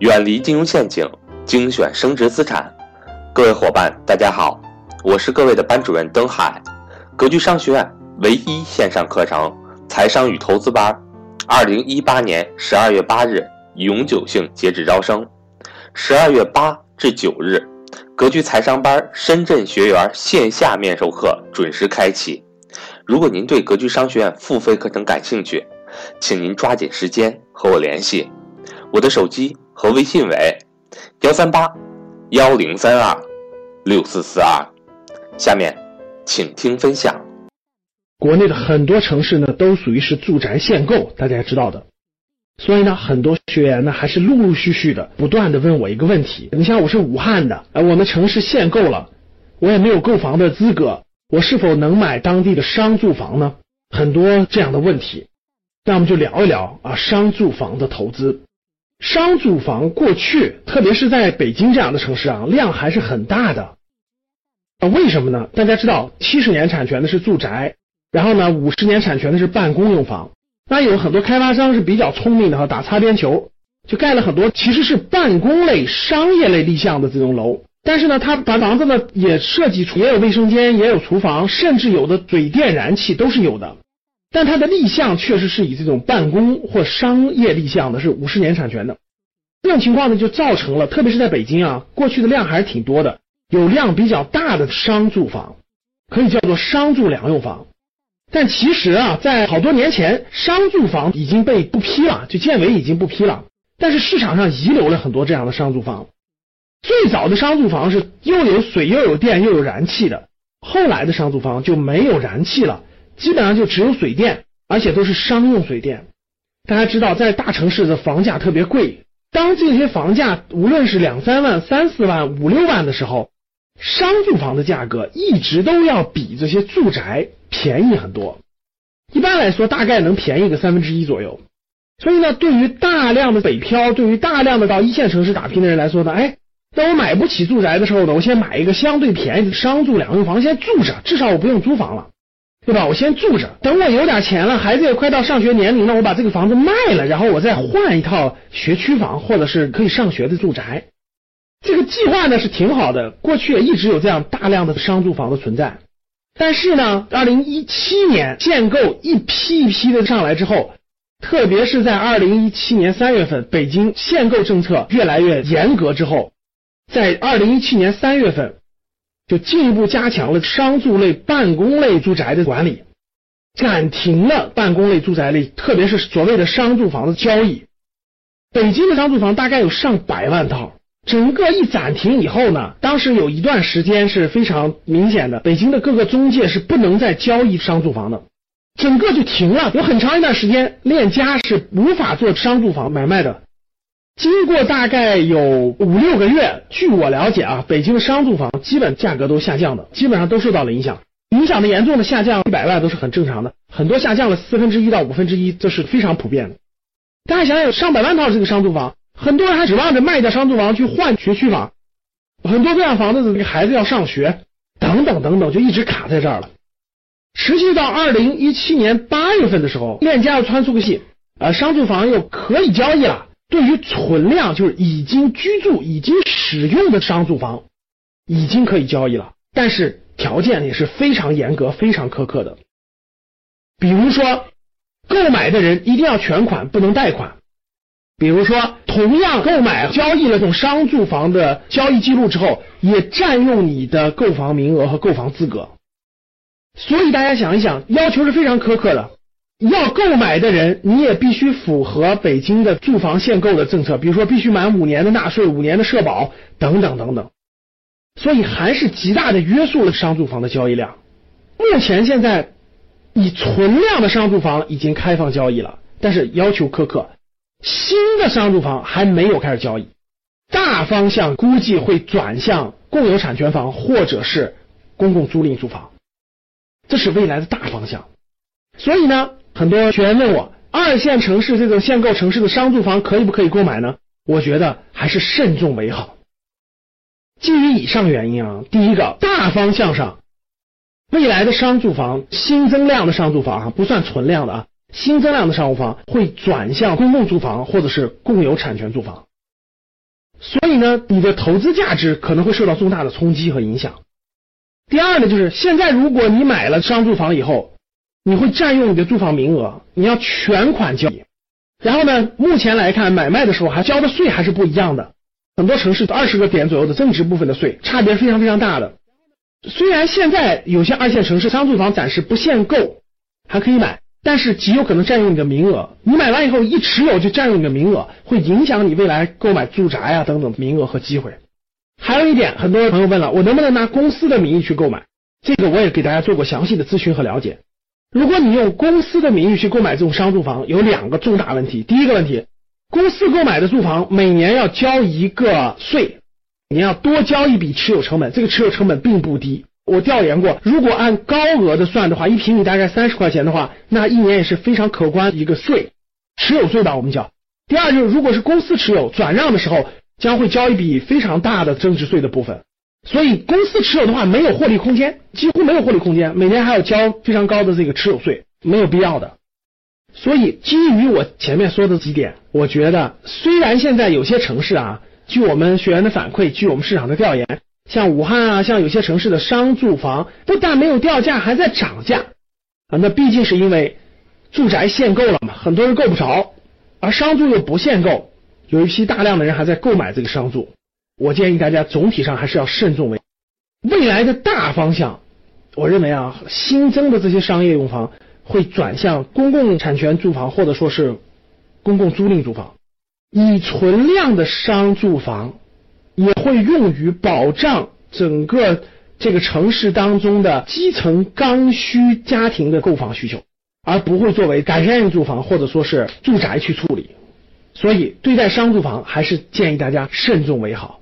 远离金融陷阱，精选升值资产。各位伙伴，大家好，我是各位的班主任登海。格局商学院唯一线上课程财商与投资班，二零一八年十二月八日永久性截止招生，十二月八至九日，格局财商班深圳学员线下面授课准时开启。如果您对格局商学院付费课程感兴趣，请您抓紧时间和我联系，我的手机和微信为幺三八幺零三二六四四二。下面，请听分享。国内的很多城市呢，都属于是住宅限购，大家知道的。所以呢，很多学员呢，还是陆陆续续的不断的问我一个问题：你像我是武汉的，呃，我们城市限购了，我也没有购房的资格，我是否能买当地的商住房呢？很多这样的问题。那我们就聊一聊啊，商住房的投资。商住房过去，特别是在北京这样的城市啊，量还是很大的。啊，为什么呢？大家知道，七十年产权的是住宅，然后呢，五十年产权的是办公用房。那有很多开发商是比较聪明的哈，打擦边球，就盖了很多其实是办公类、商业类立项的这种楼。但是呢，他把房子呢也设计出，也有卫生间，也有厨房，甚至有的水电燃气都是有的。但它的立项确实是以这种办公或商业立项的，是五十年产权的。这种情况呢，就造成了，特别是在北京啊，过去的量还是挺多的，有量比较大的商住房，可以叫做商住两用房。但其实啊，在好多年前，商住房已经被不批了，就建委已经不批了。但是市场上遗留了很多这样的商住房。最早的商住房是又有水又有电又有燃气的，后来的商住房就没有燃气了。基本上就只有水电，而且都是商用水电。大家知道，在大城市的房价特别贵，当这些房价无论是两三万、三四万、五六万的时候，商住房的价格一直都要比这些住宅便宜很多。一般来说，大概能便宜个三分之一左右。所以呢，对于大量的北漂，对于大量的到一线城市打拼的人来说呢，哎，当我买不起住宅的时候呢，我先买一个相对便宜的商住两用房，先住着，至少我不用租房了。对吧？我先住着，等我有点钱了，孩子也快到上学年龄了，我把这个房子卖了，然后我再换一套学区房，或者是可以上学的住宅。这个计划呢是挺好的，过去也一直有这样大量的商住房的存在。但是呢，二零一七年限购一批一批的上来之后，特别是在二零一七年三月份，北京限购政策越来越严格之后，在二零一七年三月份。就进一步加强了商住类、办公类住宅的管理，暂停了办公类住宅类，特别是所谓的商住房的交易。北京的商住房大概有上百万套，整个一暂停以后呢，当时有一段时间是非常明显的，北京的各个中介是不能再交易商住房的，整个就停了。有很长一段时间，链家是无法做商住房买卖的。经过大概有五六个月，据我了解啊，北京的商住房基本价格都下降的，基本上都受到了影响。影响的严重的下降一百万都是很正常的，很多下降了四分之一到五分之一，这是非常普遍的。大家想想，上百万套这个商住房，很多人还指望着卖掉商住房去换学区房，很多这样房子的孩子要上学，等等等等，就一直卡在这儿了。持续到二零一七年八月份的时候，链家又传出个信，呃，商住房又可以交易了。对于存量就是已经居住、已经使用的商住房，已经可以交易了，但是条件也是非常严格、非常苛刻的。比如说，购买的人一定要全款，不能贷款；比如说，同样购买交易了这种商住房的交易记录之后，也占用你的购房名额和购房资格。所以大家想一想，要求是非常苛刻的。要购买的人，你也必须符合北京的住房限购的政策，比如说必须满五年的纳税、五年的社保等等等等，所以还是极大的约束了商住房的交易量。目前现在以存量的商住房已经开放交易了，但是要求苛刻，新的商住房还没有开始交易，大方向估计会转向共有产权房或者是公共租赁住房，这是未来的大方向。所以呢。很多学员问我，二线城市这种限购城市的商住房可以不可以购买呢？我觉得还是慎重为好。基于以上原因啊，第一个大方向上，未来的商住房新增量的商住房啊，不算存量的啊，新增量的商务房会转向公共住房或者是共有产权住房。所以呢，你的投资价值可能会受到重大的冲击和影响。第二呢，就是现在如果你买了商住房以后，你会占用你的住房名额，你要全款交。然后呢，目前来看，买卖的时候还交的税还是不一样的，很多城市二十个点左右的增值部分的税，差别非常非常大的。虽然现在有些二线城市商住房暂时不限购，还可以买，但是极有可能占用你的名额。你买完以后一持有就占用你的名额，会影响你未来购买住宅呀等等名额和机会。还有一点，很多朋友问了，我能不能拿公司的名义去购买？这个我也给大家做过详细的咨询和了解。如果你用公司的名义去购买这种商住房，有两个重大问题。第一个问题，公司购买的住房每年要交一个税，你要多交一笔持有成本，这个持有成本并不低。我调研过，如果按高额的算的话，一平米大概三十块钱的话，那一年也是非常可观一个税，持有税吧，我们叫。第二就是，如果是公司持有转让的时候。将会交一笔非常大的增值税的部分，所以公司持有的话没有获利空间，几乎没有获利空间，每年还要交非常高的这个持有税，没有必要的。所以基于我前面说的几点，我觉得虽然现在有些城市啊，据我们学员的反馈，据我们市场的调研，像武汉啊，像有些城市的商住房不但没有掉价，还在涨价啊，那毕竟是因为住宅限购了嘛，很多人够不着，而商住又不限购。有一批大量的人还在购买这个商住，我建议大家总体上还是要慎重为。未来的大方向，我认为啊，新增的这些商业用房会转向公共产权住房或者说是公共租赁住房，已存量的商住房也会用于保障整个这个城市当中的基层刚需家庭的购房需求，而不会作为改善性住房或者说是住宅去处理。所以，对待商住房，还是建议大家慎重为好。